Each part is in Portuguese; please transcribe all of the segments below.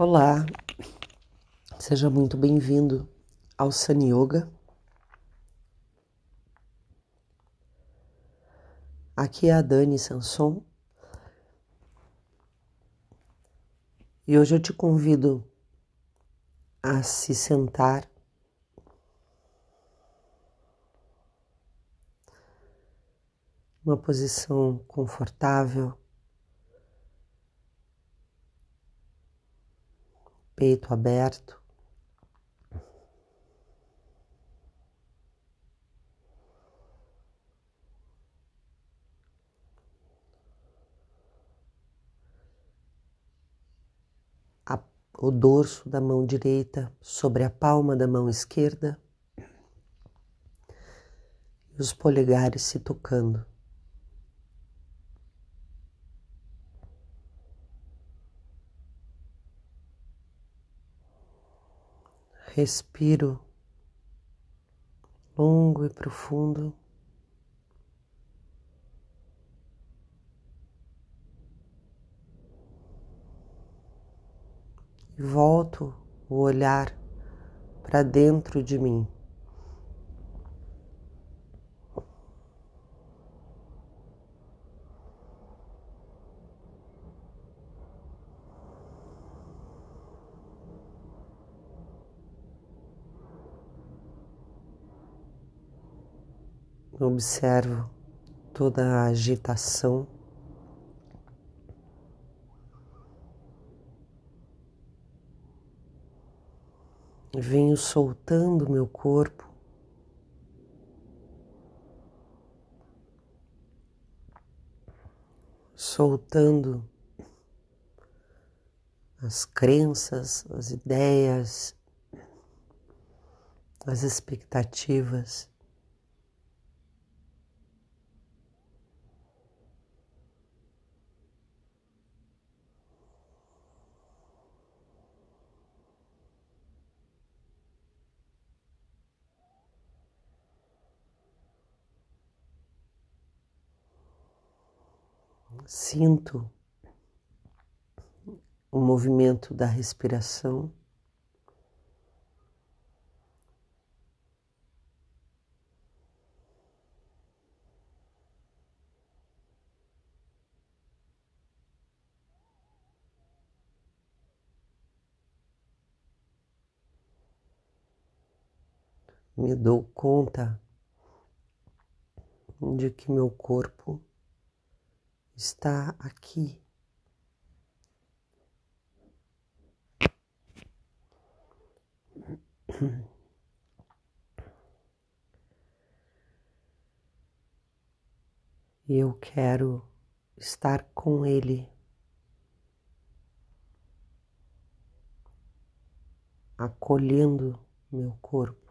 Olá, seja muito bem-vindo ao Sun Yoga. Aqui é a Dani Sanson e hoje eu te convido a se sentar uma posição confortável. Peito aberto. O dorso da mão direita sobre a palma da mão esquerda e os polegares se tocando. Respiro longo e profundo. E volto o olhar para dentro de mim. Observo toda a agitação. Venho soltando meu corpo. Soltando as crenças, as ideias, as expectativas. Sinto o movimento da respiração. Me dou conta de que meu corpo está aqui. E eu quero estar com Ele, acolhendo meu corpo.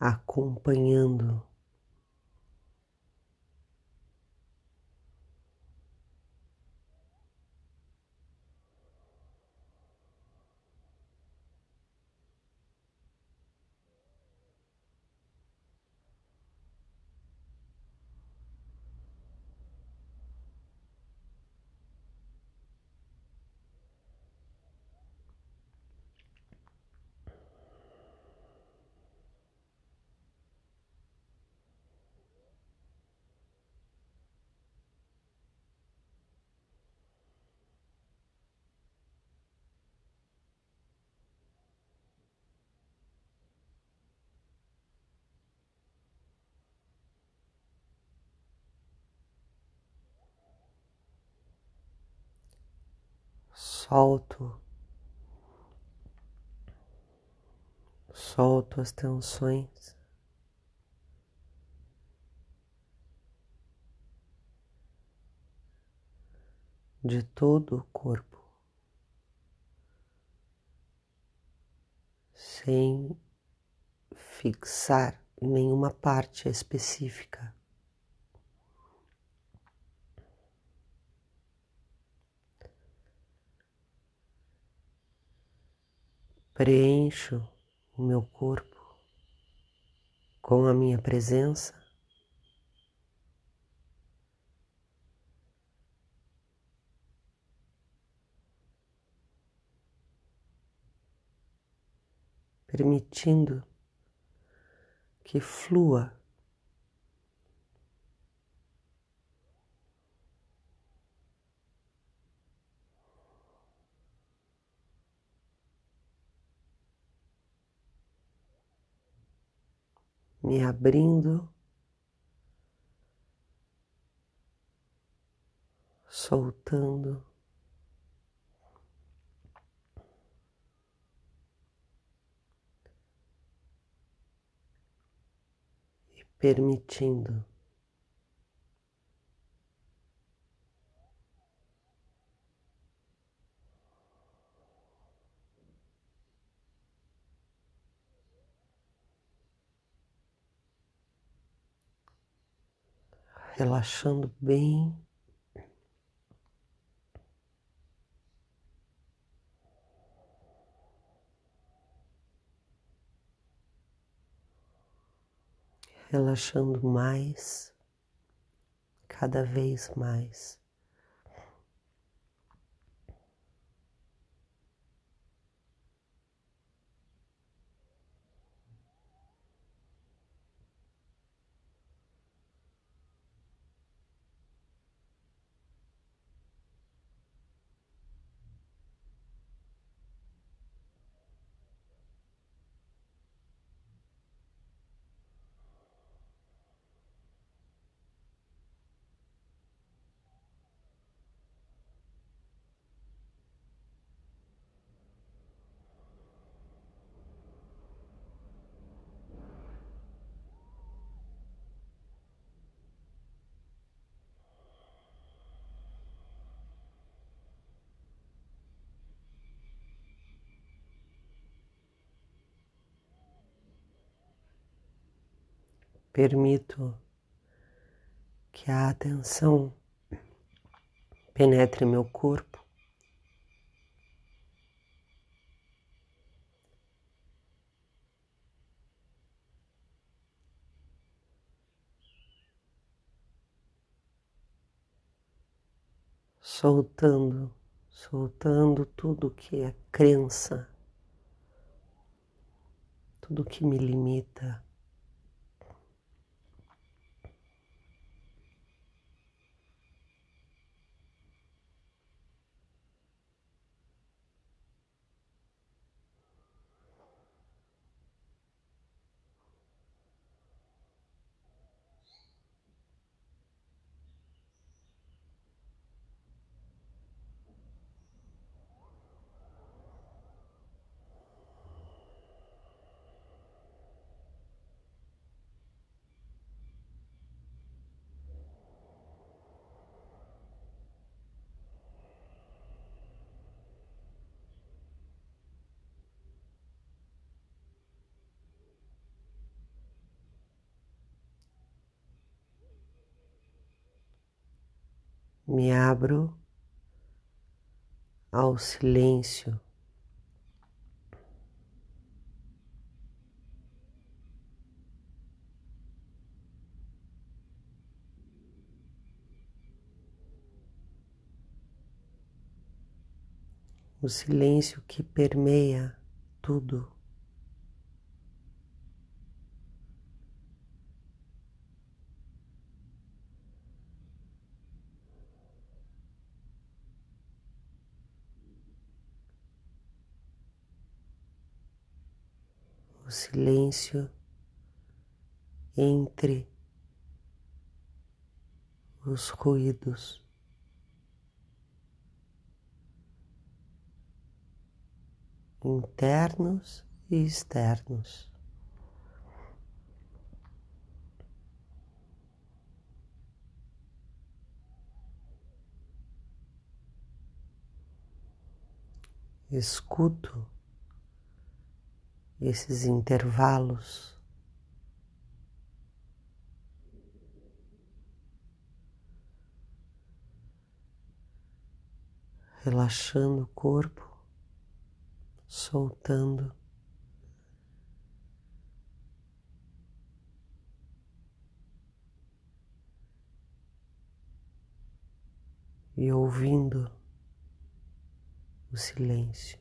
Acompanhando. Solto, solto as tensões. De todo o corpo, sem fixar nenhuma parte específica. Preencho o meu corpo com a minha presença. Permitindo que flua me abrindo, soltando. e Permitindo. Relaxando bem. Relaxando mais, cada vez mais. Permito que a atenção penetre meu corpo. Soltando, soltando tudo que é crença, tudo que me limita. Me abro ao silêncio. O silêncio que permeia tudo. O silêncio entre os ruídos. Internos e externos. Escuto esses intervalos. Relaxando o corpo soltando. E ouvindo o silêncio.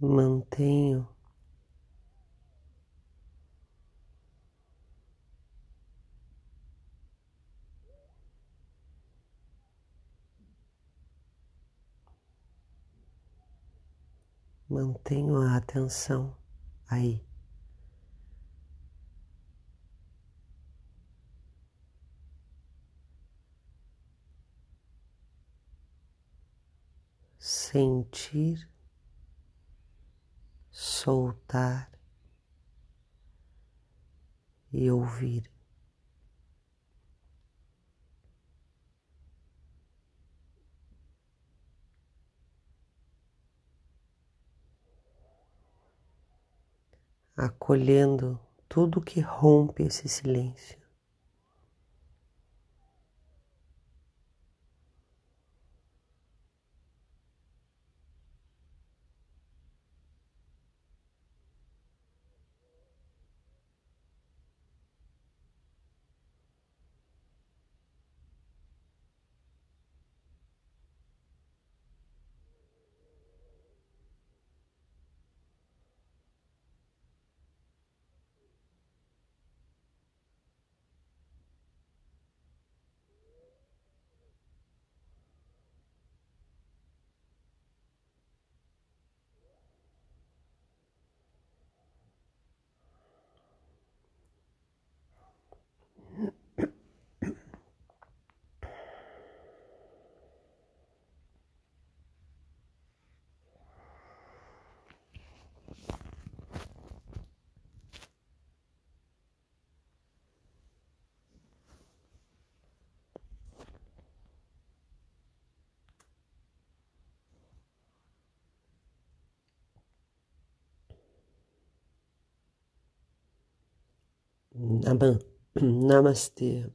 Mantenho mantenho a atenção aí. Sentir soltar e ouvir. Acolhendo tudo que rompe esse silêncio. Namah, Namaste.